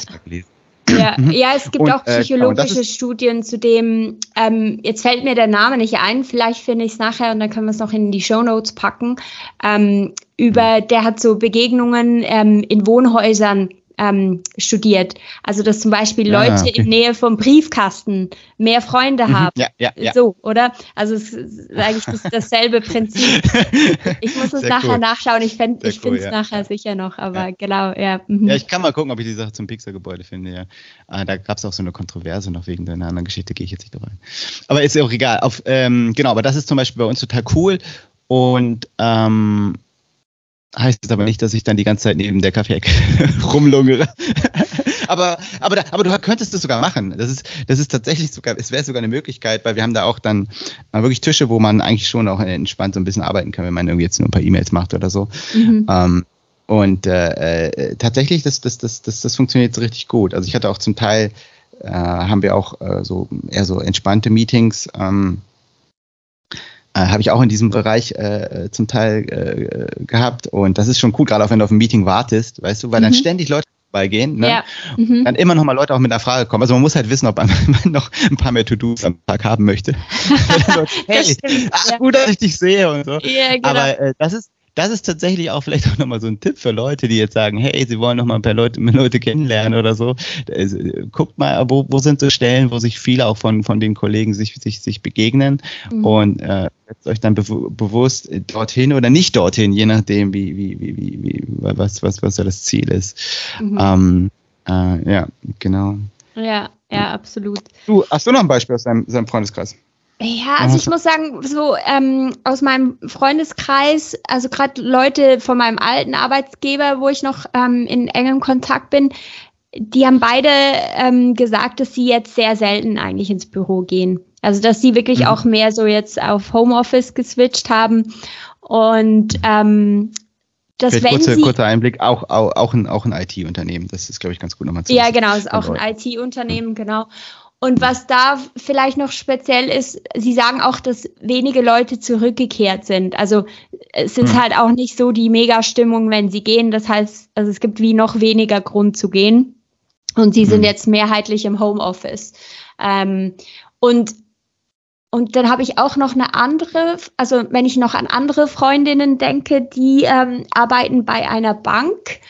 Ja, mhm. ja, es gibt und, auch äh, psychologische äh, Studien zu dem, ähm, jetzt fällt mir der Name nicht ein, vielleicht finde ich es nachher und dann können wir es noch in die Show Notes packen. Ähm, über, mhm. der hat so Begegnungen ähm, in Wohnhäusern ähm, studiert. Also dass zum Beispiel ah, Leute ah, okay. in Nähe vom Briefkasten mehr Freunde mhm, haben. Ja, ja, ja. So, oder? Also es ist eigentlich das, dasselbe Prinzip. Ich muss es Sehr nachher cool. nachschauen. Ich, fänd, ich finde es ja. nachher sicher noch, aber ja. genau, ja. Mhm. Ja, ich kann mal gucken, ob ich die Sache zum Pixar-Gebäude finde, ja. Ah, da gab es auch so eine Kontroverse noch wegen deiner anderen Geschichte, gehe ich jetzt nicht drauf ein. Aber ist ja auch egal. Auf, ähm, genau, aber das ist zum Beispiel bei uns total cool. Und ähm, heißt es aber nicht, dass ich dann die ganze Zeit neben der Kaffeeecke rumlungere. aber, aber, aber du könntest das sogar machen. Das ist, das ist tatsächlich sogar, es wäre sogar eine Möglichkeit, weil wir haben da auch dann wirklich Tische, wo man eigentlich schon auch entspannt so ein bisschen arbeiten kann, wenn man irgendwie jetzt nur ein paar E-Mails macht oder so. Mhm. Ähm, und äh, äh, tatsächlich, das, das, das, das, das funktioniert so richtig gut. Also ich hatte auch zum Teil, äh, haben wir auch äh, so eher so entspannte Meetings. Ähm, äh, habe ich auch in diesem Bereich äh, zum Teil äh, gehabt. Und das ist schon cool, gerade auch wenn du auf ein Meeting wartest, weißt du, weil mhm. dann ständig Leute beigehen, ne? ja. mhm. dann immer noch mal Leute auch mit einer Frage kommen. Also man muss halt wissen, ob man, noch ein paar mehr To-Dos am Tag haben möchte. hey, stimmt, ah, ja. gut, dass ich dich sehe und so. Ja, genau. Aber äh, das ist das ist tatsächlich auch vielleicht auch nochmal so ein Tipp für Leute, die jetzt sagen, hey, sie wollen nochmal ein paar Leute, Leute kennenlernen oder so. Also, guckt mal, wo, wo sind so Stellen, wo sich viele auch von, von den Kollegen sich, sich, sich begegnen mhm. und äh, setzt euch dann be bewusst dorthin oder nicht dorthin, je nachdem, wie, wie, wie, wie, wie was, was, was da das Ziel ist. Mhm. Ähm, äh, ja, genau. Ja, ja, absolut. Du, hast du noch ein Beispiel aus deinem, deinem Freundeskreis? Ja, also ich muss sagen, so ähm, aus meinem Freundeskreis, also gerade Leute von meinem alten Arbeitsgeber, wo ich noch ähm, in engem Kontakt bin, die haben beide ähm, gesagt, dass sie jetzt sehr selten eigentlich ins Büro gehen. Also dass sie wirklich mhm. auch mehr so jetzt auf Homeoffice geswitcht haben. Und ähm, das wenn kurzer, sie, kurzer Einblick, auch, auch, auch ein, auch ein IT-Unternehmen. Das ist, glaube ich, ganz gut nochmal zu Ja, genau, ist auch ein IT-Unternehmen, genau. Und was da vielleicht noch speziell ist, Sie sagen auch, dass wenige Leute zurückgekehrt sind. Also es ist hm. halt auch nicht so die Mega-Stimmung, wenn sie gehen. Das heißt, also es gibt wie noch weniger Grund zu gehen. Und sie hm. sind jetzt mehrheitlich im Homeoffice. Ähm, und und dann habe ich auch noch eine andere, also wenn ich noch an andere Freundinnen denke, die ähm, arbeiten bei einer Bank.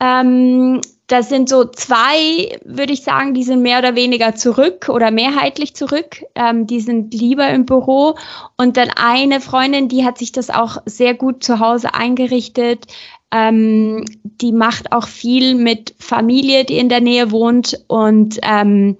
Ähm, das sind so zwei, würde ich sagen, die sind mehr oder weniger zurück oder mehrheitlich zurück. Ähm, die sind lieber im Büro. Und dann eine Freundin, die hat sich das auch sehr gut zu Hause eingerichtet. Ähm, die macht auch viel mit Familie, die in der Nähe wohnt und ähm,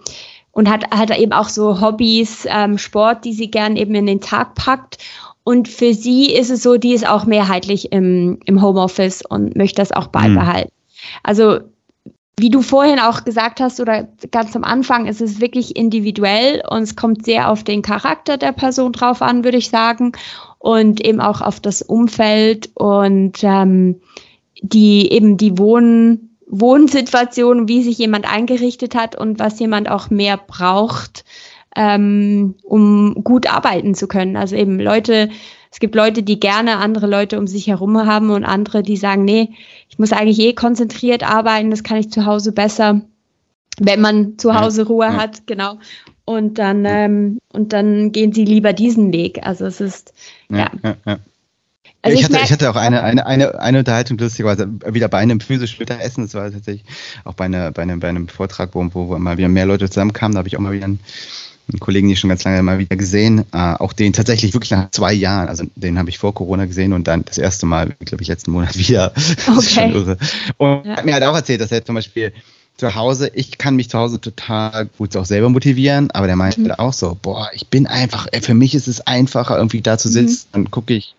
und hat, hat eben auch so Hobbys, ähm, Sport, die sie gern eben in den Tag packt. Und für sie ist es so, die ist auch mehrheitlich im, im Homeoffice und möchte das auch hm. beibehalten. Mhm. Also wie du vorhin auch gesagt hast oder ganz am Anfang, ist es wirklich individuell und es kommt sehr auf den Charakter der Person drauf an, würde ich sagen, und eben auch auf das Umfeld und ähm, die eben die Wohn Wohnsituation, wie sich jemand eingerichtet hat und was jemand auch mehr braucht, ähm, um gut arbeiten zu können. Also eben Leute es gibt Leute, die gerne andere Leute um sich herum haben und andere, die sagen, nee, ich muss eigentlich eh konzentriert arbeiten, das kann ich zu Hause besser, wenn man zu Hause Ruhe ja. hat, genau. Und dann, ähm, und dann gehen sie lieber diesen Weg. Also es ist, ja. ja, also ich, hatte, ich hatte auch eine, eine, eine, eine Unterhaltung, lustigerweise, wieder bei einem physischen Mittagessen. Das war tatsächlich auch bei, einer, bei, einem, bei einem Vortrag, wo, wo mal wieder mehr Leute zusammenkamen. Da habe ich auch mal wieder einen einen Kollegen, die schon ganz lange mal wieder gesehen, äh, auch den tatsächlich wirklich nach zwei Jahren, also den habe ich vor Corona gesehen und dann das erste Mal, glaube ich, letzten Monat wieder. Okay. Und ja. hat mir halt auch erzählt, dass er zum Beispiel zu Hause, ich kann mich zu Hause total gut auch selber motivieren, aber der meinte mhm. auch so, boah, ich bin einfach, für mich ist es einfacher, irgendwie da zu sitzen, mhm. dann gucke ich,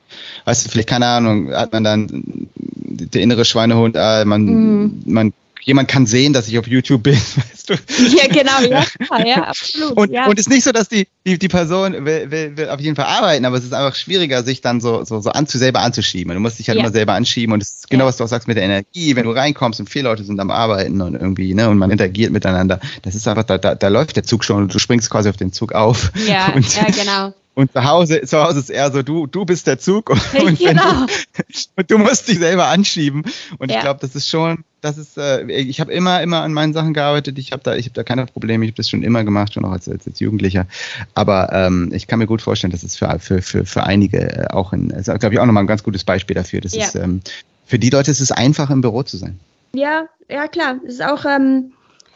weißt du, vielleicht keine Ahnung, hat man dann der innere Schweinehund, äh, man, mhm. man jemand kann sehen, dass ich auf YouTube bin, weißt du? Ja, genau, ja, ja, absolut. Und, ja. und ist nicht so, dass die, die, die Person will, will, will auf jeden Fall arbeiten, aber es ist einfach schwieriger, sich dann so, so, so anzu, selber anzuschieben. Du musst dich halt ja. immer selber anschieben und es ist genau, ja. was du auch sagst mit der Energie, wenn du reinkommst und viele Leute sind am Arbeiten und irgendwie, ne, und man interagiert miteinander. Das ist einfach, da, da, da läuft der Zug schon und du springst quasi auf den Zug auf. Ja, und, ja, genau. Und zu Hause, zu Hause ist eher so, du, du bist der Zug und, und, genau. du, und du musst dich selber anschieben. Und ja. ich glaube, das ist schon, das ist, äh, ich habe immer, immer an meinen Sachen gearbeitet. Ich habe da, ich habe da keine Probleme. Ich habe das schon immer gemacht, schon auch als, als, als Jugendlicher. Aber ähm, ich kann mir gut vorstellen, dass es für, für, für, für einige äh, auch ein, also, glaube ich, auch nochmal ein ganz gutes Beispiel dafür. Das ja. ist, ähm, für die Leute ist es einfach, im Büro zu sein. Ja, ja klar. Das ist auch, ähm,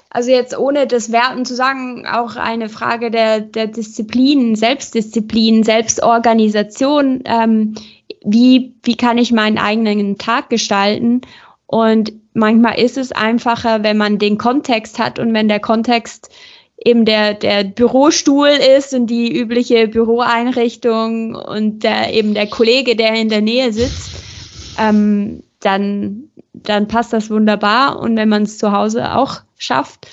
also jetzt ohne das Werten zu sagen, auch eine Frage der, der Disziplin, Selbstdisziplin, Selbstorganisation. Ähm, wie, wie kann ich meinen eigenen Tag gestalten? Und manchmal ist es einfacher, wenn man den Kontext hat und wenn der Kontext eben der, der Bürostuhl ist und die übliche Büroeinrichtung und der, eben der Kollege, der in der Nähe sitzt, ähm, dann, dann passt das wunderbar. Und wenn man es zu Hause auch schafft,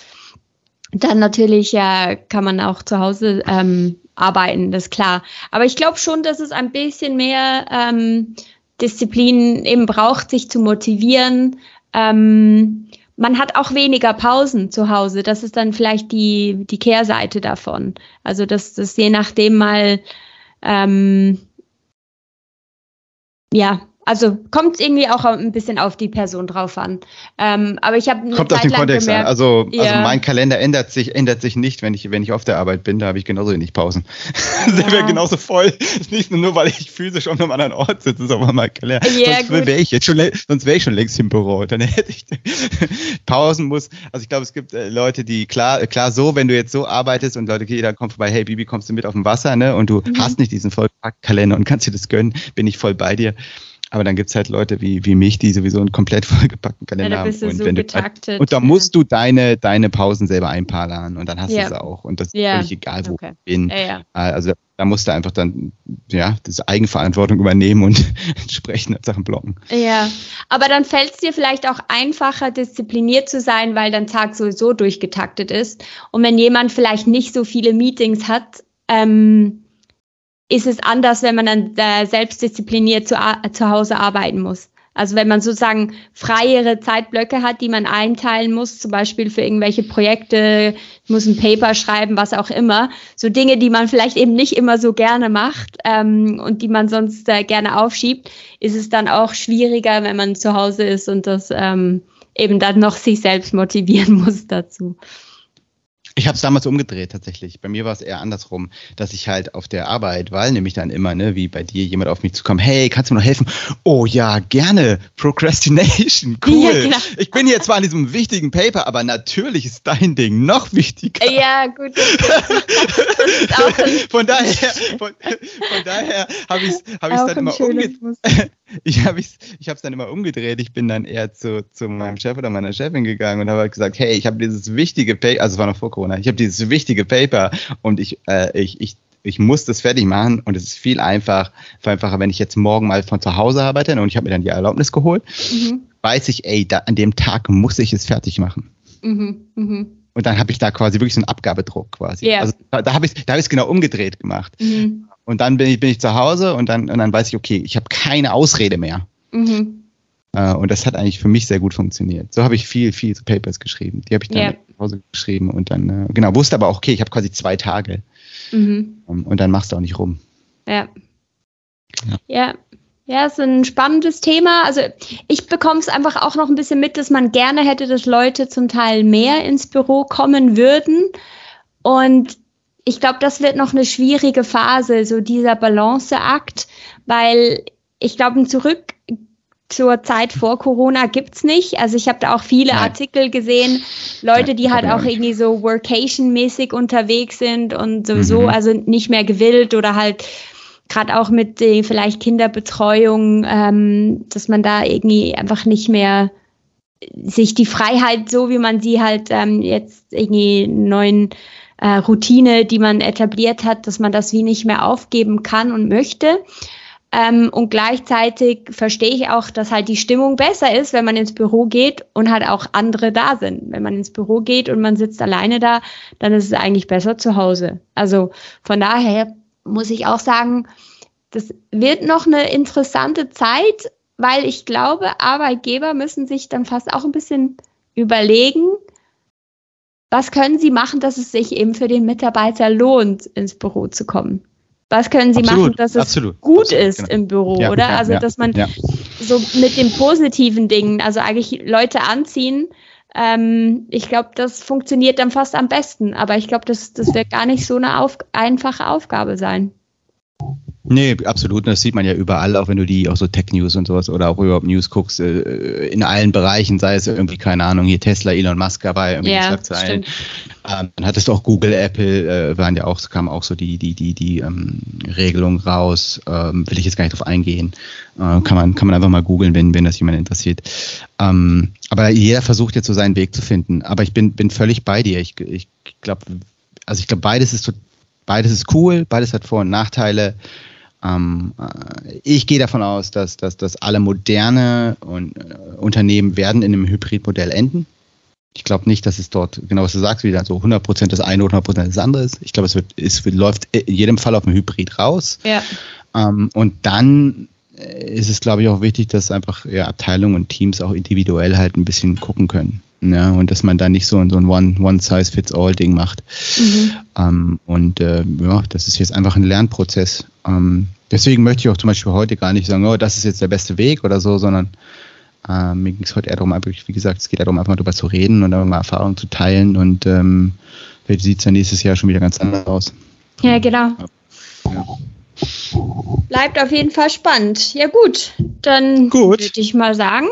dann natürlich ja, kann man auch zu Hause ähm, arbeiten, das ist klar. Aber ich glaube schon, dass es ein bisschen mehr ähm, Disziplin eben braucht, sich zu motivieren. Ähm, man hat auch weniger Pausen zu Hause. Das ist dann vielleicht die, die Kehrseite davon. Also, dass das je nachdem mal, ähm, ja, also kommt irgendwie auch ein bisschen auf die Person drauf an. Ähm, aber ich habe kommt Zeit auf den Kontext gemerkt, an. Also, also, ja. also mein Kalender ändert sich ändert sich nicht, wenn ich wenn ich auf der Arbeit bin. Da habe ich genauso wenig Pausen. Ja. Der wäre genauso voll. nicht nur weil ich physisch auf einem anderen Ort sitze, sondern mein Kalender. Ja, sonst wäre ich jetzt schon sonst wäre ich schon längst im Büro. Dann hätte ich Pausen muss. Also ich glaube, es gibt äh, Leute, die klar klar so, wenn du jetzt so arbeitest und Leute, dann kommt vorbei, hey Bibi, kommst du mit auf dem Wasser, ne? Und du mhm. hast nicht diesen vollpackten Kalender und kannst dir das gönnen, bin ich voll bei dir. Aber dann gibt es halt Leute wie, wie mich, die sowieso einen komplett vollgepackten Kalender ja, haben. Und, so wenn du, und da musst du deine, deine Pausen selber einplanen und dann hast ja. du es auch. Und das ist völlig egal, wo okay. ich bin. Ja, also da musst du einfach dann ja diese Eigenverantwortung übernehmen und entsprechende Sachen blocken. Ja, aber dann fällt es dir vielleicht auch einfacher, diszipliniert zu sein, weil dein Tag sowieso durchgetaktet ist. Und wenn jemand vielleicht nicht so viele Meetings hat, ähm, ist es anders, wenn man dann äh, selbstdiszipliniert zu, zu Hause arbeiten muss. Also wenn man sozusagen freiere Zeitblöcke hat, die man einteilen muss, zum Beispiel für irgendwelche Projekte, muss ein Paper schreiben, was auch immer. So Dinge, die man vielleicht eben nicht immer so gerne macht ähm, und die man sonst äh, gerne aufschiebt, ist es dann auch schwieriger, wenn man zu Hause ist und das ähm, eben dann noch sich selbst motivieren muss dazu. Ich habe es damals umgedreht tatsächlich. Bei mir war es eher andersrum, dass ich halt auf der Arbeit, weil nämlich dann immer, ne, wie bei dir, jemand auf mich zukommt, hey, kannst du mir noch helfen? Oh ja, gerne. Procrastination, cool. Ja, genau. Ich bin hier zwar an diesem wichtigen Paper, aber natürlich ist dein Ding noch wichtiger. Ja, gut. von daher, von, von daher habe ich es hab ich's dann immer umgedreht. Ich habe es ich dann immer umgedreht. Ich bin dann eher zu, zu meinem Chef oder meiner Chefin gegangen und habe halt gesagt, hey, ich habe dieses wichtige Paper, also es war noch vor Corona. Ich habe dieses wichtige Paper und ich, äh, ich, ich, ich muss das fertig machen und es ist viel einfach, einfacher, wenn ich jetzt morgen mal von zu Hause arbeite und ich habe mir dann die Erlaubnis geholt, mhm. weiß ich, ey, da, an dem Tag muss ich es fertig machen. Mhm. Mhm. Und dann habe ich da quasi wirklich so einen Abgabedruck quasi. Yeah. Also da, da habe ich da hab genau umgedreht gemacht. Mhm. Und dann bin ich, bin ich zu Hause und dann, und dann weiß ich, okay, ich habe keine Ausrede mehr. Mhm. Äh, und das hat eigentlich für mich sehr gut funktioniert. So habe ich viel, viel zu Papers geschrieben. Die habe ich dann yeah. zu Hause geschrieben und dann, äh, genau, wusste aber auch, okay, ich habe quasi zwei Tage. Mhm. Und dann machst du auch nicht rum. Ja. Ja. ja. Ja, ist ein spannendes Thema. Also ich bekomme es einfach auch noch ein bisschen mit, dass man gerne hätte, dass Leute zum Teil mehr ins Büro kommen würden. Und ich glaube, das wird noch eine schwierige Phase, so dieser Balanceakt, weil ich glaube, ein Zurück zur Zeit vor Corona gibt's nicht. Also ich habe da auch viele Nein. Artikel gesehen, Leute, die halt auch irgendwie so Workation-mäßig unterwegs sind und sowieso, mhm. also nicht mehr gewillt oder halt gerade auch mit den vielleicht Kinderbetreuung, ähm, dass man da irgendwie einfach nicht mehr sich die Freiheit, so wie man sie halt ähm, jetzt irgendwie neuen äh, Routine, die man etabliert hat, dass man das wie nicht mehr aufgeben kann und möchte. Ähm, und gleichzeitig verstehe ich auch, dass halt die Stimmung besser ist, wenn man ins Büro geht und halt auch andere da sind. Wenn man ins Büro geht und man sitzt alleine da, dann ist es eigentlich besser zu Hause. Also von daher muss ich auch sagen, das wird noch eine interessante Zeit, weil ich glaube, Arbeitgeber müssen sich dann fast auch ein bisschen überlegen, was können sie machen, dass es sich eben für den Mitarbeiter lohnt, ins Büro zu kommen was können sie absolut, machen, dass es absolut, gut absolut, ist genau. im Büro, ja, oder? Ja, also, dass man ja. so mit den positiven Dingen, also eigentlich Leute anziehen, ähm, ich glaube, das funktioniert dann fast am besten. Aber ich glaube, das, das wird gar nicht so eine auf, einfache Aufgabe sein. Nee, absolut. Das sieht man ja überall, auch wenn du die auch so Tech News und sowas oder auch überhaupt News guckst, äh, in allen Bereichen, sei es irgendwie, keine Ahnung, hier Tesla, Elon Musk dabei, irgendwie ja, Schlagzeilen. Ähm, dann hattest du auch Google, Apple, äh, waren ja auch, kamen auch so die, die, die, die ähm, Regelung raus. Ähm, will ich jetzt gar nicht drauf eingehen. Äh, kann man, kann man einfach mal googeln, wenn, wenn das jemand interessiert. Ähm, aber jeder versucht jetzt so seinen Weg zu finden. Aber ich bin, bin völlig bei dir. Ich, ich glaube, also ich glaube, beides ist beides ist cool, beides hat Vor- und Nachteile. Ähm, äh, ich gehe davon aus, dass, dass, dass alle moderne und, äh, Unternehmen werden in einem Hybridmodell enden. Ich glaube nicht, dass es dort, genau was du sagst, wieder so 100% das eine oder 100% das andere ist. Ich glaube, es, wird, es wird, läuft in jedem Fall auf dem Hybrid raus. Ja. Ähm, und dann ist es, glaube ich, auch wichtig, dass einfach ja, Abteilungen und Teams auch individuell halt ein bisschen gucken können. Ja, und dass man da nicht so, so ein One-Size-Fits-All-Ding macht. Mhm. Ähm, und äh, ja, das ist jetzt einfach ein Lernprozess. Ähm, deswegen möchte ich auch zum Beispiel heute gar nicht sagen, oh, das ist jetzt der beste Weg oder so, sondern äh, mir ging es heute eher darum, einfach, wie gesagt, es geht darum, einfach mal darüber zu reden und mal Erfahrungen zu teilen und ähm, vielleicht sieht es ja nächstes Jahr schon wieder ganz anders aus. Ja, genau. Ja. Bleibt auf jeden Fall spannend. Ja, gut. Dann würde ich mal sagen,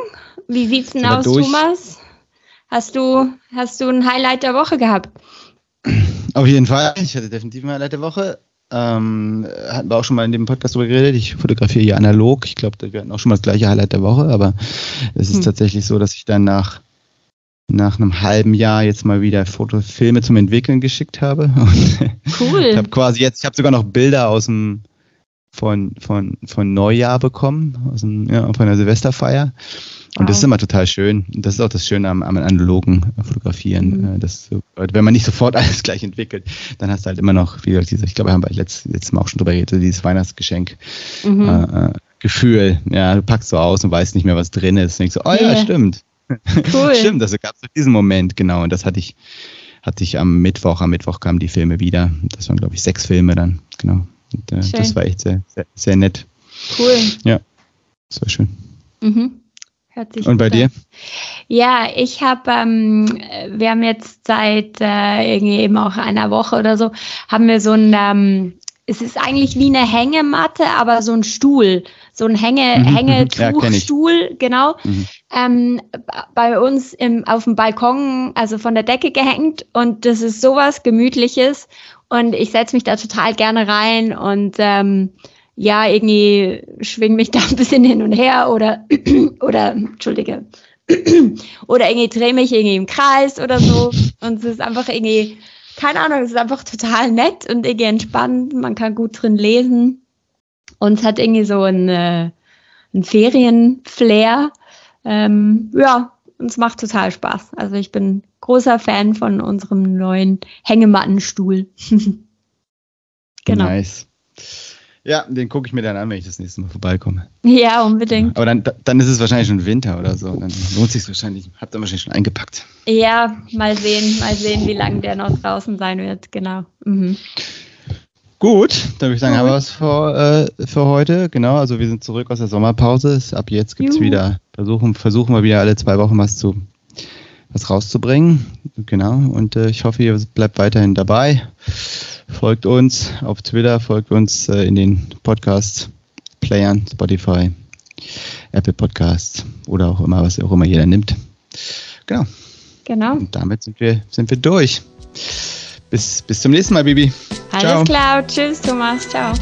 wie sieht's denn aus, durch? Thomas? Hast du, hast du ein Highlight der Woche gehabt? Auf jeden Fall. Ich hatte definitiv ein Highlight der Woche. Ähm, hatten wir auch schon mal in dem Podcast darüber geredet. Ich fotografiere hier analog. Ich glaube, wir hatten auch schon mal das gleiche Highlight der Woche, aber es ist hm. tatsächlich so, dass ich dann nach, nach einem halben Jahr jetzt mal wieder Fotofilme zum Entwickeln geschickt habe. Und cool. ich habe quasi jetzt, ich habe sogar noch Bilder aus dem von, von, von Neujahr bekommen, aus dem, ja, von der Silvesterfeier. Und wow. das ist immer total schön. Und das ist auch das Schöne am, am analogen Fotografieren. Mhm. Äh, dass wenn man nicht sofort alles gleich entwickelt, dann hast du halt immer noch, wie gesagt, ich glaube, wir haben bei letztes, letztes Mal auch schon drüber geredet, dieses Weihnachtsgeschenk. Mhm. Äh, äh, Gefühl, ja, du packst so aus und weißt nicht mehr, was drin ist. Und denkst so, oh ja, yeah. stimmt. Cool. stimmt, also gab es diesen Moment, genau. Und das hatte ich, hatte ich am Mittwoch. Am Mittwoch kamen die Filme wieder. Das waren, glaube ich, sechs Filme dann, genau. Und, äh, das war echt sehr, sehr, sehr nett. Cool. Ja, das war schön. Mhm. Hört sich Und bei dir? Ja, ich habe, ähm, wir haben jetzt seit äh, irgendwie eben auch einer Woche oder so, haben wir so ein, ähm, es ist eigentlich wie eine Hängematte, aber so ein Stuhl, so ein Hänge, mhm, Hängetuchstuhl, ja, genau. Mhm. Ähm, bei uns im, auf dem Balkon, also von der Decke gehängt und das ist sowas Gemütliches und ich setze mich da total gerne rein und ähm, ja, irgendwie schwing mich da ein bisschen hin und her oder, oder, entschuldige, oder irgendwie drehe mich irgendwie im Kreis oder so. Und es ist einfach irgendwie, keine Ahnung, es ist einfach total nett und irgendwie entspannt. Man kann gut drin lesen. Und es hat irgendwie so ein, äh, ein Ferienflair. Ähm, ja, und es macht total Spaß. Also ich bin großer Fan von unserem neuen Hängemattenstuhl. genau. Nice. Ja, den gucke ich mir dann an, wenn ich das nächste Mal vorbeikomme. Ja, unbedingt. Aber dann, dann ist es wahrscheinlich schon Winter oder so. Dann lohnt sich wahrscheinlich. Habt ihr wahrscheinlich schon eingepackt. Ja, mal sehen, mal sehen, wie lange der noch draußen sein wird. Genau. Mhm. Gut, dann würde ich sagen, haben wir es für, äh, für heute. Genau, also wir sind zurück aus der Sommerpause. Ab jetzt gibt es wieder, versuchen, versuchen wir wieder alle zwei Wochen was zu was rauszubringen. Genau. Und äh, ich hoffe, ihr bleibt weiterhin dabei. Folgt uns auf Twitter, folgt uns äh, in den Podcast-Playern, Spotify, Apple Podcasts oder auch immer, was auch immer jeder nimmt. Genau. Genau. Und damit sind wir, sind wir durch. Bis, bis zum nächsten Mal, Bibi. Alles Ciao. klar. Tschüss, Thomas. Ciao.